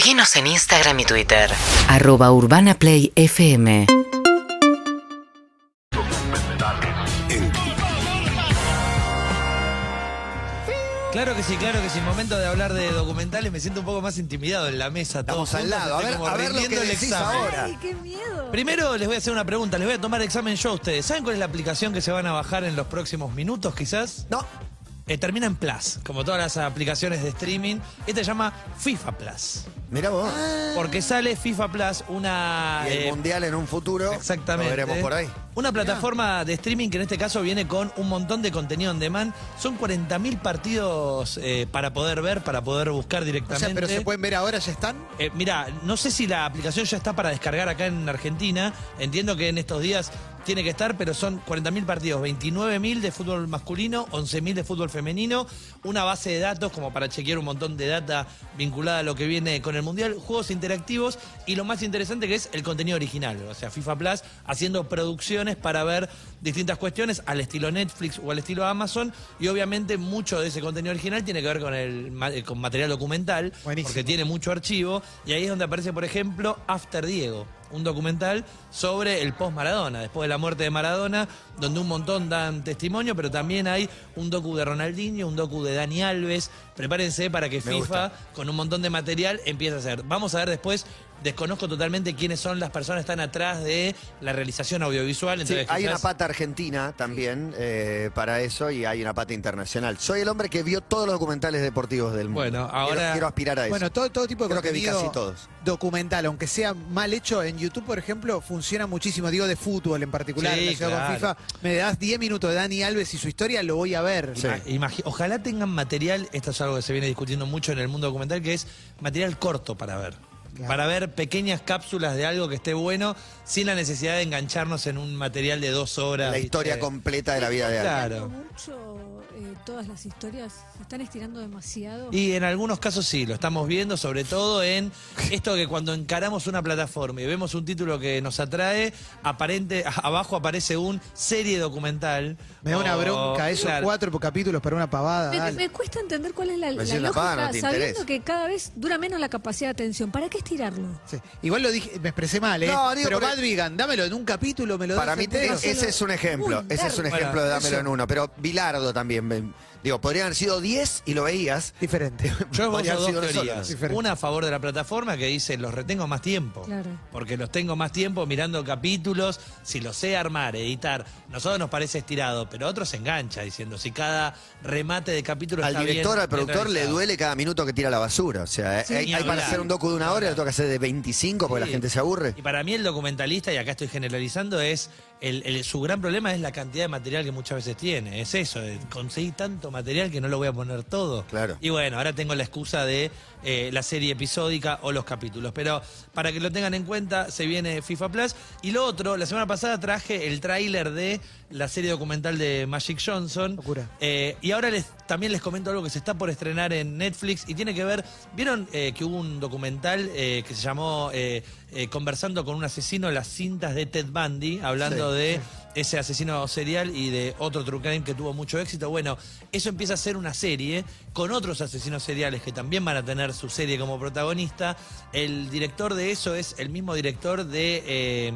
Seguinos en Instagram y Twitter. arroba urbanaplayfm Claro que sí, claro que sí. Momento de hablar de documentales, me siento un poco más intimidado en la mesa. Estamos todos al juntos, lado. A estoy ver, como a ver lo que rindiendo el decís examen. ahora. Ay, qué miedo. Primero les voy a hacer una pregunta, les voy a tomar examen yo a ustedes. ¿Saben cuál es la aplicación que se van a bajar en los próximos minutos quizás? No, Eh, termina en Plus, como todas las aplicaciones de streaming. Esta se llama FIFA Plus. mira vos. Porque sale FIFA Plus, una... y el eh, mundial en un futuro. Exactamente. Lo veremos por ahí. Una plataforma de streaming que en este caso viene con un montón de contenido on demand. Son 40.000 partidos eh, para poder ver, para poder buscar O directamente. sea, pero se pueden ver ahora, ya están. Eh, mira, no sé si la aplicación ya está para descargar acá en Argentina. Entiendo que en estos días tiene que estar, pero son 40.000 partidos, 29.000 de fútbol masculino, 11.000 de fútbol femenino, una base de datos como para chequear un montón de data vinculada a lo que viene con el Mundial, juegos interactivos y lo más interesante que es el contenido original, o sea, FIFA Plus haciendo producciones para ver distintas cuestiones al estilo Netflix o al estilo Amazon y obviamente mucho de ese contenido original tiene que ver con el eh, con material documental, Buenísimo. porque tiene mucho archivo y ahí es donde aparece, por ejemplo, After Diego, un documental sobre el post Maradona, después de la muerte de Maradona, donde un montón dan testimonio, pero también hay un docu de Ronaldinho, un docu de Dani Alves. Prepárense para que Me FIFA, gusta. con un montón de material, empiece a hacer. Vamos a ver después. Desconozco totalmente quiénes son las personas que están atrás de la realización audiovisual. Sí, Entonces, hay una pata argentina también eh, para eso y hay una pata internacional. Soy el hombre que vio todos los documentales deportivos del mundo. Bueno, ahora- Quiero, quiero aspirar a eso. Bueno, todo, todo tipo de Creo que vi casi todos. documental, aunque sea mal hecho en YouTube, por ejemplo, funciona muchísimo. Digo, de fútbol en particular, Sí, relacionado con claro. FIFA. Me das 10 minutos de Dani Alves y su historia, lo voy a ver. Sí. Ojalá tengan material, esto es algo que se viene discutiendo mucho en el mundo documental, que es material corto para ver. Claro. Para ver pequeñas cápsulas de algo que esté bueno, sin la necesidad de engancharnos en un material de dos horas. La ¿viste? historia completa de la vida de alguien. Claro. mucho eh, todas las historias se están estirando demasiado. Y en algunos casos sí, lo estamos viendo, sobre todo en esto que cuando encaramos una plataforma y vemos un título que nos atrae, aparente, abajo aparece un serie documental. Me da una o- bronca eso, claro. cuatro capítulos para una pavada. Me, cuesta entender cuál es la, lógica, paga, no te sabiendo interesa. que cada vez dura menos la capacidad de atención. ¿Para qué estirarlo? Sí. Igual lo dije, me expresé mal, ¿eh? No, digo, pero porque- Bad Vegan, dámelo en un capítulo, me lo Para mí ese es un ejemplo. Ese es un ejemplo de dámelo eso. en uno. Pero Bilardo también. Me- Digo, podrían haber sido 10 y lo veías. diferente. Yo Podría esbozo haber dos sido teorías. Diferente. Una a favor de la plataforma que dice los retengo más tiempo. Claro. Porque los tengo más tiempo mirando capítulos. Si los sé armar, editar, nosotros nos parece estirado, pero a otros se engancha diciendo si cada remate de capítulo Al está director, bien- al productor le realizado. duele cada minuto que tira la basura. O sea, Sí, hay, ni hay para hablar. hacer un docu de una hora y le toca hacer de 25 porque Sí. la gente se aburre. Y para mí el documentalista, y acá estoy generalizando, es el, el- su gran problema es la cantidad de material que muchas veces tiene. Es eso, de conseguir tanto material que no lo voy a poner todo. Claro. Y bueno, ahora tengo la excusa de eh, la serie episódica o los capítulos. Pero para que lo tengan en cuenta, se viene FIFA Plus. Y lo otro, la semana pasada traje el tráiler de la serie documental de Magic Johnson. Locura. Eh, y ahora les, también les comento algo que se está por estrenar en Netflix y tiene que ver, ¿vieron eh, que hubo un documental eh, que se llamó eh, eh, Conversando con un asesino, las cintas de Ted Bundy, hablando Sí, de ese asesino serial y de otro true crime que tuvo mucho éxito? Bueno, eso empieza a ser una serie con otros asesinos seriales que también van a tener su serie como protagonista. El director de eso es el mismo director de... eh,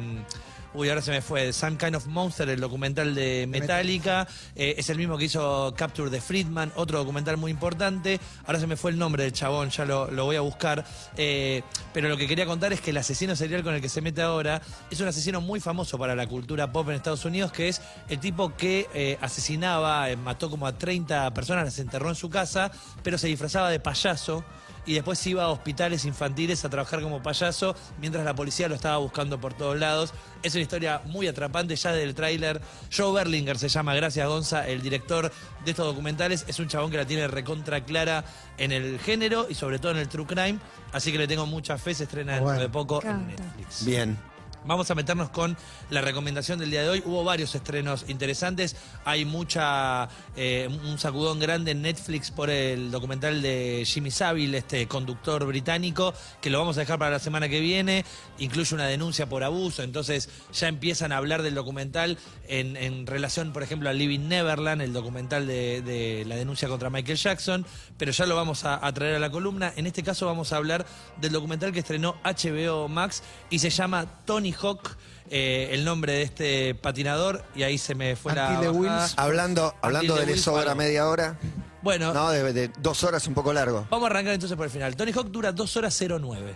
Uy, ahora se me fue. Some Kind of Monster, el documental de Metallica. Eh, es el mismo que hizo Capture de Friedman, otro documental muy importante. Ahora se me fue el nombre del chabón, ya lo, lo voy a buscar. Eh, pero lo que quería contar es que el asesino serial con el que se mete ahora es un asesino muy famoso para la cultura pop en Estados Unidos, que es el tipo que eh, asesinaba, mató como a 30 personas, las enterró en su casa, pero se disfrazaba de payaso y después iba a hospitales infantiles a trabajar como payaso mientras la policía lo estaba buscando por todos lados. Es una historia muy atrapante ya del tráiler. Joe Berlinger se llama, gracias Gonza, el director de estos documentales. Es un chabón que la tiene recontra clara en el género y sobre todo en el true crime. Así que le tengo mucha fe, se estrena dentro de poco en. Netflix. Bien. Vamos a meternos con la recomendación del día de hoy. Hubo varios estrenos interesantes. Hay mucha eh, un sacudón grande en Netflix por el documental de Jimmy Savile, este conductor británico, que lo vamos a dejar para la semana que viene. Incluye una denuncia por abuso. Entonces ya empiezan a hablar del documental en, relación, por ejemplo, a Living Neverland, el documental de, de la denuncia contra Michael Jackson. Pero ya lo vamos a, a traer a la columna. En este caso vamos a hablar del documental que estrenó HBO Max y se llama Tony Hawk, eh, el nombre de este patinador, y ahí se me fue la. Wheels. Hablando, hablando de the le Wheels, sobra algo. media hora. Bueno, No, de, de dos horas un poco largo. vamos a arrancar entonces por el final. Tony Hawk dura 2 horas 09.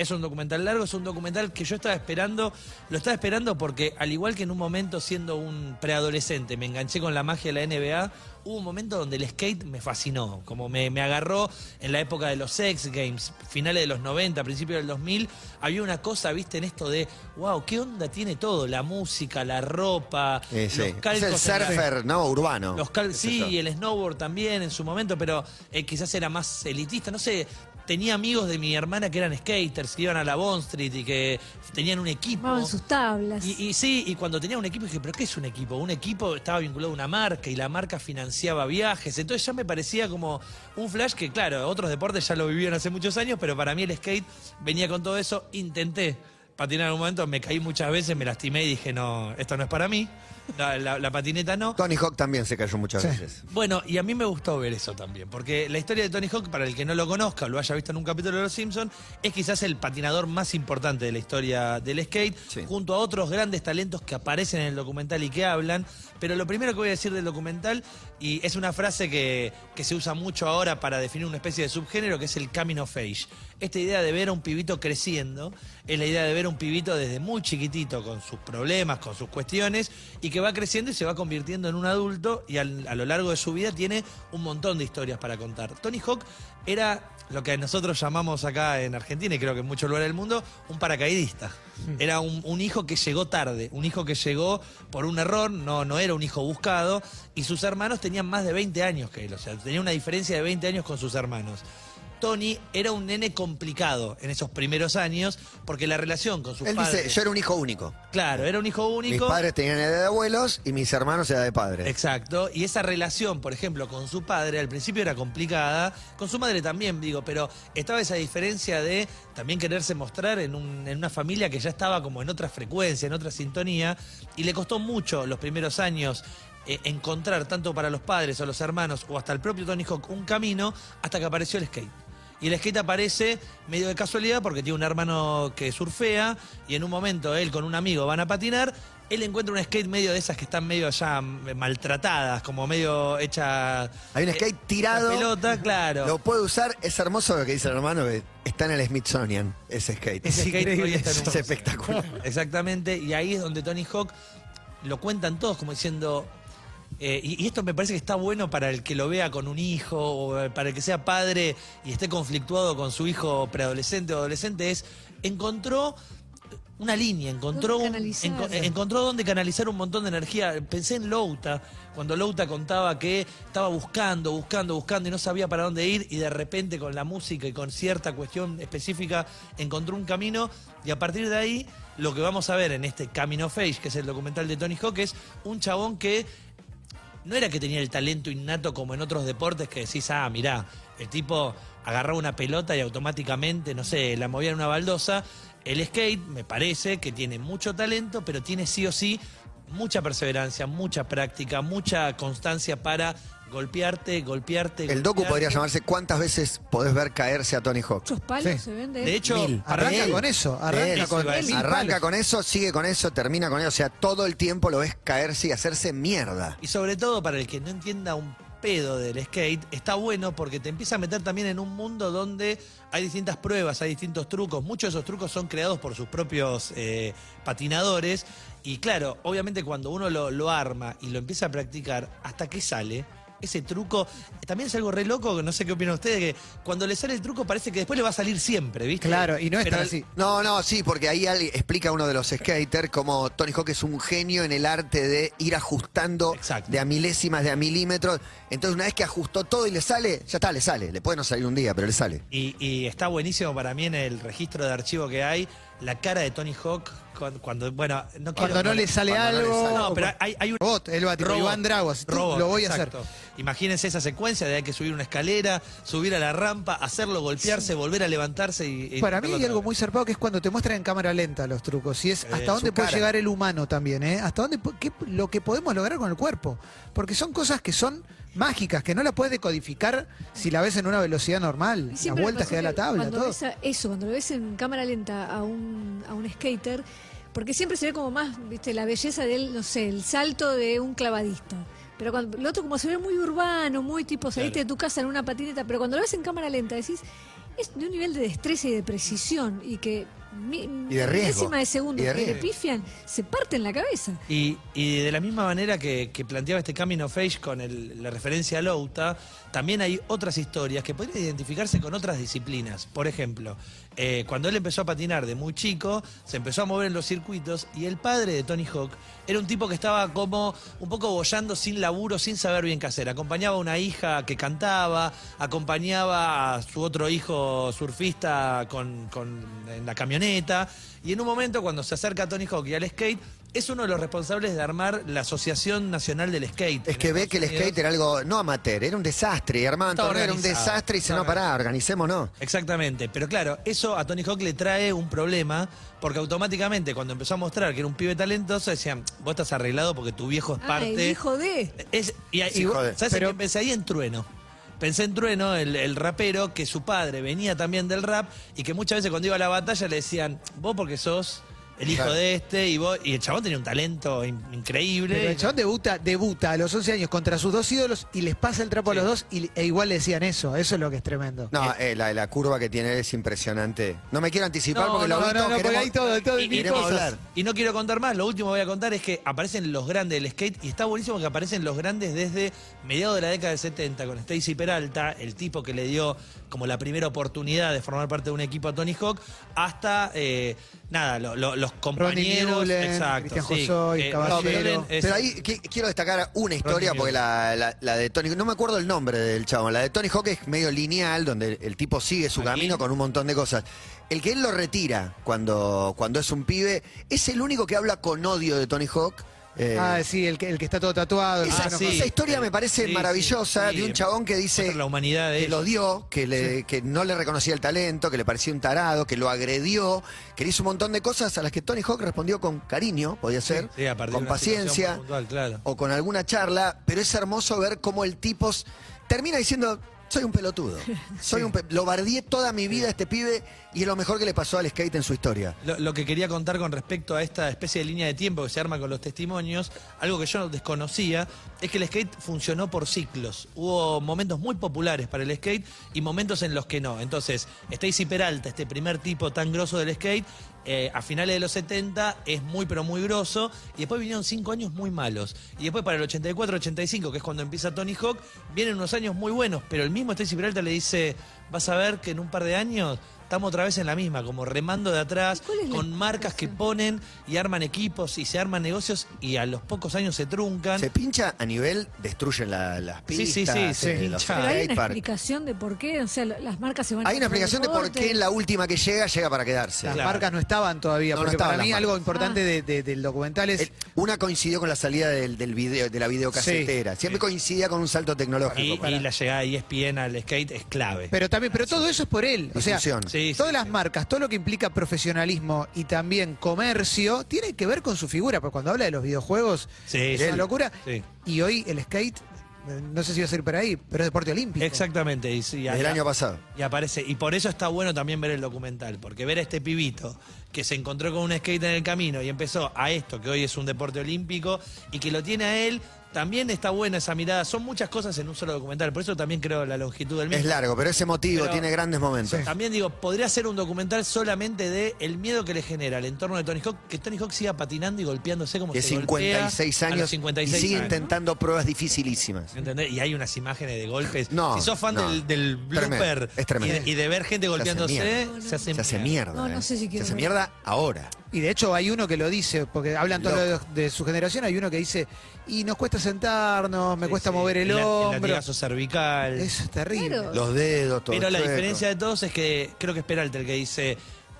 Es un documental largo, es un documental que yo estaba esperando, lo estaba esperando porque al igual que en un momento siendo un preadolescente me enganché con la magia de la NBA, hubo un momento donde el skate me fascinó, como me, me agarró en la época de los X Games, finales de los 90, principios del 2000, había una cosa, viste, en esto de, wow, ¿qué onda tiene todo? La música, la ropa, Eh, sí. los Es calcos el en la- surfer, ¿no? Urbano. los cal- sí, y el snowboard también en su momento, pero eh, quizás era más elitista, no sé. Tenía amigos de mi hermana que eran skaters, que iban a la Bond Street y que tenían un equipo. Armaban sus tablas. Y, y sí, y cuando tenía un equipo dije, ¿pero qué es un equipo? Un equipo estaba vinculado a una marca y la marca financiaba viajes. Entonces ya me parecía como un flash que, claro, otros deportes ya lo vivían hace muchos años, pero para mí el skate venía con todo eso. Intenté patinar en un momento, me caí muchas veces, me lastimé y dije, no, esto no es para mí. La, la- la patineta no. Tony Hawk también se cayó muchas Sí. veces. Bueno, y a mí me gustó ver eso también, porque la historia de Tony Hawk, para el que no lo conozca o lo haya visto en un capítulo de Los Simpsons, es quizás el patinador más importante de la historia del skate, Sí. junto a otros grandes talentos que aparecen en el documental y que hablan. Pero lo primero que voy a decir del documental, y es una frase que, que se usa mucho ahora para definir una especie de subgénero, que es el coming of age. Esta idea de ver a un pibito creciendo, es la idea de ver a un pibito desde muy chiquitito, con sus problemas, con sus cuestiones, y que va creciendo y se va convirtiendo en un adulto, y al- a lo largo de su vida tiene un montón de historias para contar. Tony Hawk era lo que nosotros llamamos acá en Argentina, y creo que en muchos lugares del mundo, un paracaidista. Era un, un hijo que llegó tarde, un hijo que llegó por un error, no, no era un hijo buscado, y sus hermanos tenían más de 20 años que él, o sea, tenía una diferencia de 20 años con sus hermanos. Tony era un nene complicado en esos primeros años, porque la relación con sus Él padres... dice, yo era un hijo único. Claro, era un hijo Mis único. padres tenían edad de abuelos y mis hermanos edad de padres. Exacto, y esa relación, por ejemplo, con su padre al principio era complicada, con su madre también, digo, pero estaba esa diferencia de también quererse mostrar en, un- en una familia que ya estaba como en otra frecuencia, en otra sintonía, y le costó mucho los primeros años eh, encontrar, tanto para los padres o los hermanos, o hasta el propio Tony Hawk, un camino hasta que apareció el skate. Y el skate aparece medio de casualidad porque tiene un hermano que surfea y en un momento él con un amigo van a patinar. Él encuentra un skate medio de esas que están medio ya mm, maltratadas, como medio hecha. Hay un eh, skate tirado. la pelota, claro. Lo puede usar, es hermoso lo que dice el hermano, que está en el Smithsonian, ese skate. Ese skate hoy está en un Es espectacular. Exactamente, y ahí es donde Tony Hawk lo cuentan todos como diciendo. Eh, y, y esto me parece que está bueno para el que lo vea con un hijo o eh, para el que sea padre y esté conflictuado con su hijo preadolescente o adolescente, es encontró una línea, encontró, Dónde un- canalizar. enco- eh, encontró donde canalizar un montón de energía. Pensé en Louta, cuando Louta contaba que estaba buscando, buscando, buscando y no sabía para dónde ir y de repente con la música y con cierta cuestión específica encontró un camino y a partir de ahí lo que vamos a ver en este Camino of Age, que es el documental de Tony Hawk, es un chabón que no era que tenía el talento innato como en otros deportes que decís, ah, mirá, el tipo agarraba una pelota y automáticamente, no sé, la movía en una baldosa. El skate me parece que tiene mucho talento, pero tiene sí o sí mucha perseverancia, mucha práctica, mucha constancia para golpearte, golpearte. El docu golpearte. podría llamarse ¿Cuántas veces podés ver caerse a Tony Hawk? Muchos palos Sí. se ven de hecho, Mil. Arranca Él. con eso, arranca Él. con Eso iba a decir. Arranca con eso, sigue con eso, termina con eso. O sea, todo el tiempo lo ves caerse y hacerse mierda. Y sobre todo para el que no entienda un pedo del skate, está bueno porque te empieza a meter también en un mundo donde hay distintas pruebas, hay distintos trucos. Muchos de esos trucos son creados por sus propios eh, patinadores. Y claro, obviamente cuando uno lo, lo arma y lo empieza a practicar, hasta que sale, ese truco también es algo re loco, que no sé qué opinan ustedes, que cuando le sale el truco parece que después le va a salir siempre, ¿viste? Claro, y no es Pero tan el- así. No, no, sí, porque ahí alguien- explica uno de los skaters como Tony Hawk es un genio en el arte de ir ajustando Exacto. de a milésimas, de a milímetros. Entonces, una vez que ajustó todo y le sale, ya está, le sale. Le puede no salir un día, pero le sale. Y, y está buenísimo para mí en el registro de archivo que hay la cara de Tony Hawk cuando, cuando- bueno, no quiero- Cuando no le sale Cuando no le algo. sale. No, pero hay, hay un Robot, él va Robot. Iván Drago, así, Robot, lo voy a hacer. Imagínense esa secuencia de hay que subir una escalera, subir a la rampa, hacerlo, golpearse, volver a levantarse y. y Para mí hay algo muy zarpado que es cuando te muestran en cámara lenta los trucos. Y es hasta dónde puede cara. llegar el humano también, ¿eh? Hasta dónde qué- lo que podemos lograr con el cuerpo. Porque son cosas que son mágicas, que no la puedes decodificar si la ves en una velocidad normal. Y Las vueltas que da la tabla, cuando todo. ves a- eso, cuando lo ves en cámara lenta a un, a un skater, porque siempre se ve como más, viste, la belleza del, no sé, el salto de un clavadista. Pero cuando el otro como se ve muy urbano, muy tipo saliste Claro. de tu casa en una patineta, pero cuando lo ves en cámara lenta decís, es de un nivel de destreza y de precisión y que mi, Y de riesgo. de segundo Y de que le pifian, se parten la cabeza. Y, y de la misma manera que, que planteaba este Coming of Age con el- la referencia a Louta, también hay otras historias que podrían identificarse con otras disciplinas. Por ejemplo, eh, cuando él empezó a patinar de muy chico, se empezó a mover en los circuitos y el padre de Tony Hawk era un tipo que estaba como un poco bollando sin laburo, sin saber bien qué hacer. Acompañaba a una hija que cantaba, acompañaba a su otro hijo surfista con, con- en la camioneta. Y en un momento, cuando se acerca a Tony Hawk y al skate, es uno de los responsables de armar la Asociación Nacional del Skate. Es que ve que el skate era algo, no amateur, era un desastre. Y armaban torneo, era un desastre y se no pará, organicémonos. Exactamente, pero claro, eso a Tony Hawk le trae un problema porque automáticamente cuando empezó a mostrar que era un pibe talentoso decían, vos estás arreglado porque tu viejo es parte... el hijo de... Es, y, y- Sí, joder. ¿Sabes Pero- quién pensé ahí en Trueno? Pensé en Trueno, el, el rapero, que su padre venía también del rap y que muchas veces cuando iba a la batalla le decían, vos porque sos el hijo Claro. de este y vos y el chabón tenía un talento in- increíble. Pero el chabón debuta, debuta a los 11 años contra sus dos ídolos y les pasa el trapo Sí. a los dos y, e igual le decían eso. Eso es lo que es tremendo. No, eh, la, la curva que tiene es impresionante. No me quiero anticipar No, porque no, lo no, no, todo, no, queremos- hay todo, todo, Y- cosas. hablar. Y no quiero contar más, lo último que voy a contar es que aparecen los grandes del skate y está buenísimo que aparecen los grandes desde mediados de la década del 70 con Stacy Peralta, el tipo que le dio como la primera oportunidad de formar parte de un equipo a Tony Hawk, hasta eh, nada, lo- lo- los compañeros. Mullen, exacto, Cristian sí, Josoy, que- Caballero. Ronnie Mullen es- Pero ahí qui- quiero destacar una historia porque la, la- la de Tony, no me acuerdo el nombre del chabón, la de Tony Hawk es medio lineal, donde el tipo sigue su Aquí. camino con un montón de cosas. El que él lo retira cuando, cuando es un pibe, es el único que habla con odio de Tony Hawk. Eh, Ah, sí, el que, el que está todo tatuado. esa, Ah, sí. historia me parece Sí, maravillosa sí, de un chabón que dice la humanidad que lo dio, que, le, que no le reconocía el talento, que le parecía un tarado, que lo agredió, que le hizo un montón de cosas a las que Tony Hawk respondió con cariño, podía ser, con paciencia muy puntual, claro. o con alguna charla, pero es hermoso ver cómo el tipo termina diciendo, soy un pelotudo, soy un pe- lo bardié toda mi vida a este pibe y es lo mejor que le pasó al skate en su historia. Lo, lo que quería contar con respecto a esta especie de línea de tiempo que se arma con los testimonios, algo que yo no desconocía, es que el skate funcionó por ciclos. Hubo momentos muy populares para el skate y momentos en los que no. Entonces, Stacy Peralta, este primer tipo tan grosso del skate, eh, a finales de los 70 es muy pero muy grosso y después vinieron cinco años muy malos. Y después para el 84-85, que es cuando empieza Tony Hawk, vienen unos años muy buenos, pero el mismo Stacy Peralta le dice, vas a ver que en un par de años estamos otra vez en la misma, como remando de atrás, ¿Y cuál es la con marcas que ponen y arman equipos y se arman negocios y a los pocos años se truncan. Se pincha a nivel, destruyen la- las Sí, sí, pistas, sí, se eh, los pincha. Pero hay una explicación de por qué, o sea, lo- las marcas se van Hay una explicación de por qué en la última que llega, llega para quedarse. Las Claro. marcas no estaban todavía, No, no porque estaban para las mí marcas. algo importante Ah. de- de- del documental es... El- una coincidió con la salida del, del video, de la videocasetera. Siempre coincidía con un salto tecnológico. Y, y la llegada de ESPN al skate es clave. Pero también, pero todo eso es por él. O sea, Difusión. Sí, sí, todas sí. las marcas, todo lo que implica profesionalismo y también comercio, tiene que ver con su figura. Porque cuando habla de los videojuegos, Sí, es sí. una locura. Sí. Y hoy el skate, no sé si va a ser por ahí, pero es deporte olímpico. Exactamente. Y, sí, Desde el año pasado. Y aparece. Y por eso está bueno también ver el documental, porque ver a este pibito que se encontró con un skate en el camino y empezó a esto, que hoy es un deporte olímpico, y que lo tiene a él, también está buena esa mirada. Son muchas cosas en un solo documental, por eso también creo la longitud del mismo. Es largo, pero es emotivo, Pero- tiene grandes momentos. También digo, podría ser un documental solamente de el miedo que le genera el entorno de Tony Hawk, que Tony Hawk siga patinando y golpeándose como De se golpea 56 a los años 56 y sigue años. intentando pruebas dificilísimas. ¿Entendés? Y hay unas imágenes de golpes. No, si sos fan no. del, del Tremendo, blooper es tremendo. y, de, y de ver gente golpeándose, mierda. se hace Se hace mierda. No, no eh. sé si Se hace mierda ahora. Y de hecho hay uno que lo dice, porque hablan todos de, de su generación, hay uno que dice, y nos cuesta sentarnos, me Sí, cuesta sí. mover el hombro. latigazo cervical. Eso es terrible. Claro. Los dedos, todo Pero la chueco. diferencia de todos es que creo que es Peralta el que dice,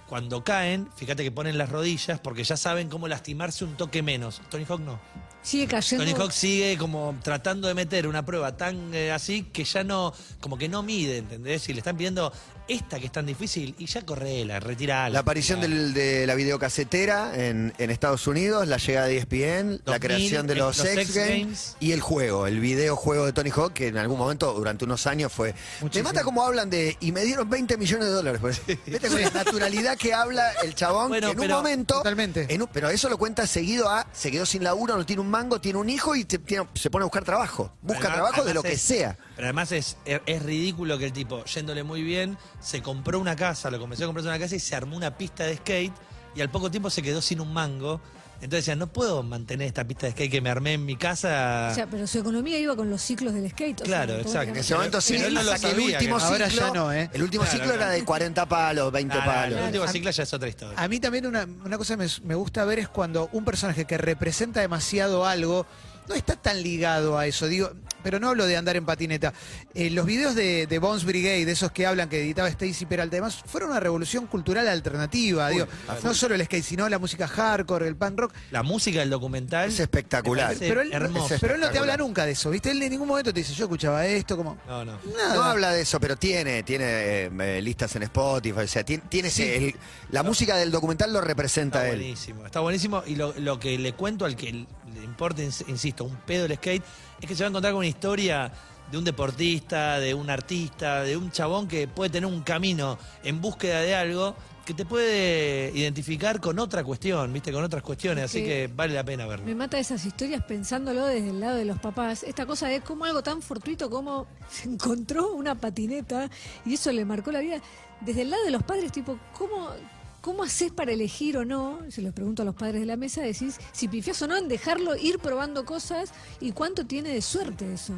cuando caen, fíjate que ponen las rodillas porque ya saben cómo lastimarse un toque menos. Tony Hawk no. Sigue cayendo. Tony Hawk sigue como tratando de meter una prueba tan eh, así que ya no, como que no mide, ¿entendés? Y le están pidiendo esta que es tan difícil y ya correla, retirala. La aparición del- de la videocasetera en, en Estados Unidos, la llegada de ESPN, la 2000, creación de los, los X Games, Games. y el juego, el videojuego de Tony Hawk, que en algún momento, durante unos años, fue. Muchísimo. Me mata cómo hablan de. Y me dieron 20 millones de dólares. Pues. Vete con la naturalidad que habla el chabón, Bueno, que en un pero- momento. Totalmente. en un- pero eso lo cuenta seguido a. Se quedó sin laburo, no tiene un mango, tiene un hijo y te- tiene- se pone a buscar trabajo. Busca Además- trabajo de lo que es- sea. Pero además es, es, es ridículo que el tipo, yéndole muy bien, se compró una casa, lo convenció a comprarse una casa y se armó una pista de skate y al poco tiempo se quedó sin un mango. Entonces decía, no puedo mantener esta pista de skate que me armé en mi casa. O sea, pero su economía iba con los ciclos del skate. o sea, Claro, exacto. En ese momento sí, Pero él no lo hasta que el último que- Ahora ciclo. ya no, ¿eh? El último Claro, ciclo era de 40 palos, 20 Ah, no, palos. El último A- ciclo ya es otra historia. A mí también una, una cosa que me, me gusta ver es cuando un personaje que representa demasiado algo no está tan ligado a eso. Digo, pero no hablo de andar en patineta. Eh, los videos de, de Bones Brigade, de esos que hablan que editaba Stacy Peralta, además, fueron una revolución cultural alternativa. digo, no solo el skate, sino la música hardcore, el punk rock. La música del documental Es espectacular. Pero él, hermoso. es pero él no te habla nunca de eso, ¿viste? Él en ningún momento te dice, yo escuchaba esto, como. No, no. Nada. No habla de eso, pero tiene, tiene eh, eh, listas en Spotify, o sea, tiene, tiene ese- el- la música del documental lo representa Está él. buenísimo, está buenísimo. Y lo, lo que le cuento al que le importa, ins- insisto, un pedo el skate, es que se va a encontrar con una historia de un deportista, de un artista, de un chabón que puede tener un camino en búsqueda de algo que te puede identificar con otra cuestión, ¿viste? Con otras cuestiones, así Sí. que vale la pena verlo. Me mata esas historias pensándolo desde el lado de los papás. Esta cosa de cómo algo tan fortuito como se encontró una patineta y eso le marcó la vida. Desde el lado de los padres, tipo, ¿cómo, cómo haces para elegir o no? Se los pregunto a los padres de la mesa, decís si pifiás o no en dejarlo ir probando cosas y cuánto tiene de suerte eso.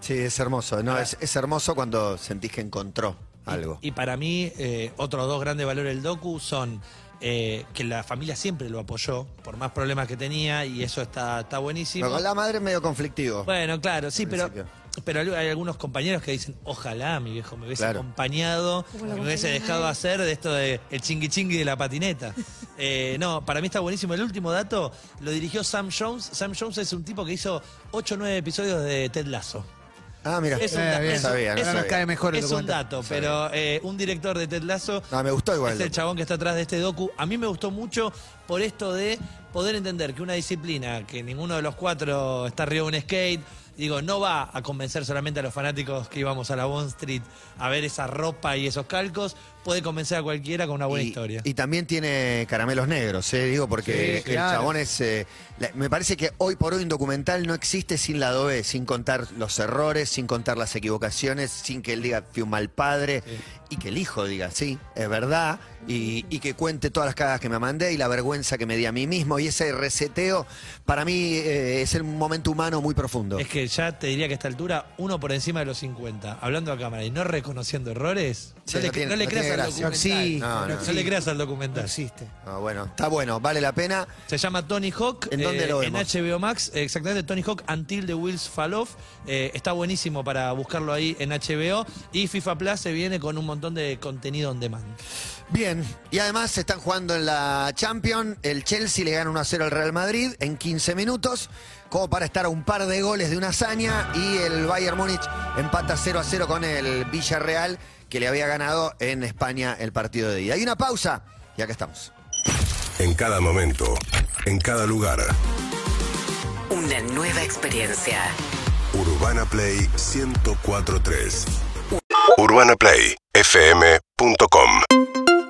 Sí, es hermoso. No, es, es hermoso cuando sentís que encontró algo. Y para mí, eh, otros dos grandes valores del docu son eh, que la familia siempre lo apoyó, por más problemas que tenía, y eso está, está buenísimo. Pero con la madre es medio conflictivo. Bueno, claro, sí, pero, principio. Pero hay- hay algunos compañeros que dicen, ojalá mi viejo me hubiese Claro. acompañado, me hubiese dejado hacer de esto de el chingui chingui de la patineta. Eh, no, para mí está buenísimo. El último dato lo dirigió Sam Jones. Sam Jones es un tipo que hizo 8 o 9 episodios de Ted Lasso. Ah, mira. Es un, Eh, bien. es- sabía, no es un- cae mejor el es un dato, pero eh, un director de Ted Lasso No, me gustó igual. es el chabón que está atrás de este docu. A mí me gustó mucho por esto de poder entender que una disciplina que ninguno de los cuatro está arriba de un skate, digo, no va a convencer solamente a los fanáticos que íbamos a la Bond Street a ver esa ropa y esos calcos, puede convencer a cualquiera con una buena y, historia. y también tiene caramelos negros, ¿eh? digo, porque Sí, el claro. chabón es. eh, la- me parece que hoy por hoy un documental no existe sin lado B, sin contar los errores, sin contar las equivocaciones, sin que él diga fui un mal padre y que el hijo diga sí, es verdad, y, y que cuente todas las cagadas que me mandé y la vergüenza que me di a mí mismo. Y ese reseteo, para mí, eh, es un momento humano muy profundo. Es que ya te diría que a esta altura, uno por encima de los 50, hablando a cámara y no reconociendo errores, Sí, no, le, no tiene- no le creas tiene al gracia. No existe. No, no, No le creas al No documental. existe. Ah, bueno, está bueno, vale la pena. Se llama Tony Hawk. ¿En dónde lo en vemos? HBO Max, eh, exactamente Tony Hawk Until the Wheels Fall Off. Eh, está buenísimo para buscarlo ahí en HBO. Y FIFA Plus se viene con un montón de contenido on demand. Bien, y además se están jugando en la Champions. El Chelsea le gana 1 a 0 al Real Madrid en 15 minutos, como para estar a un par de goles de una hazaña. Y el Bayern Múnich empata 0 a 0 con el Villarreal, que le había ganado en España el partido de ida. Hay una pausa, y acá estamos. En cada momento, en cada lugar. Una nueva experiencia. Urbana Play 1043. UrbanaPlayFM.com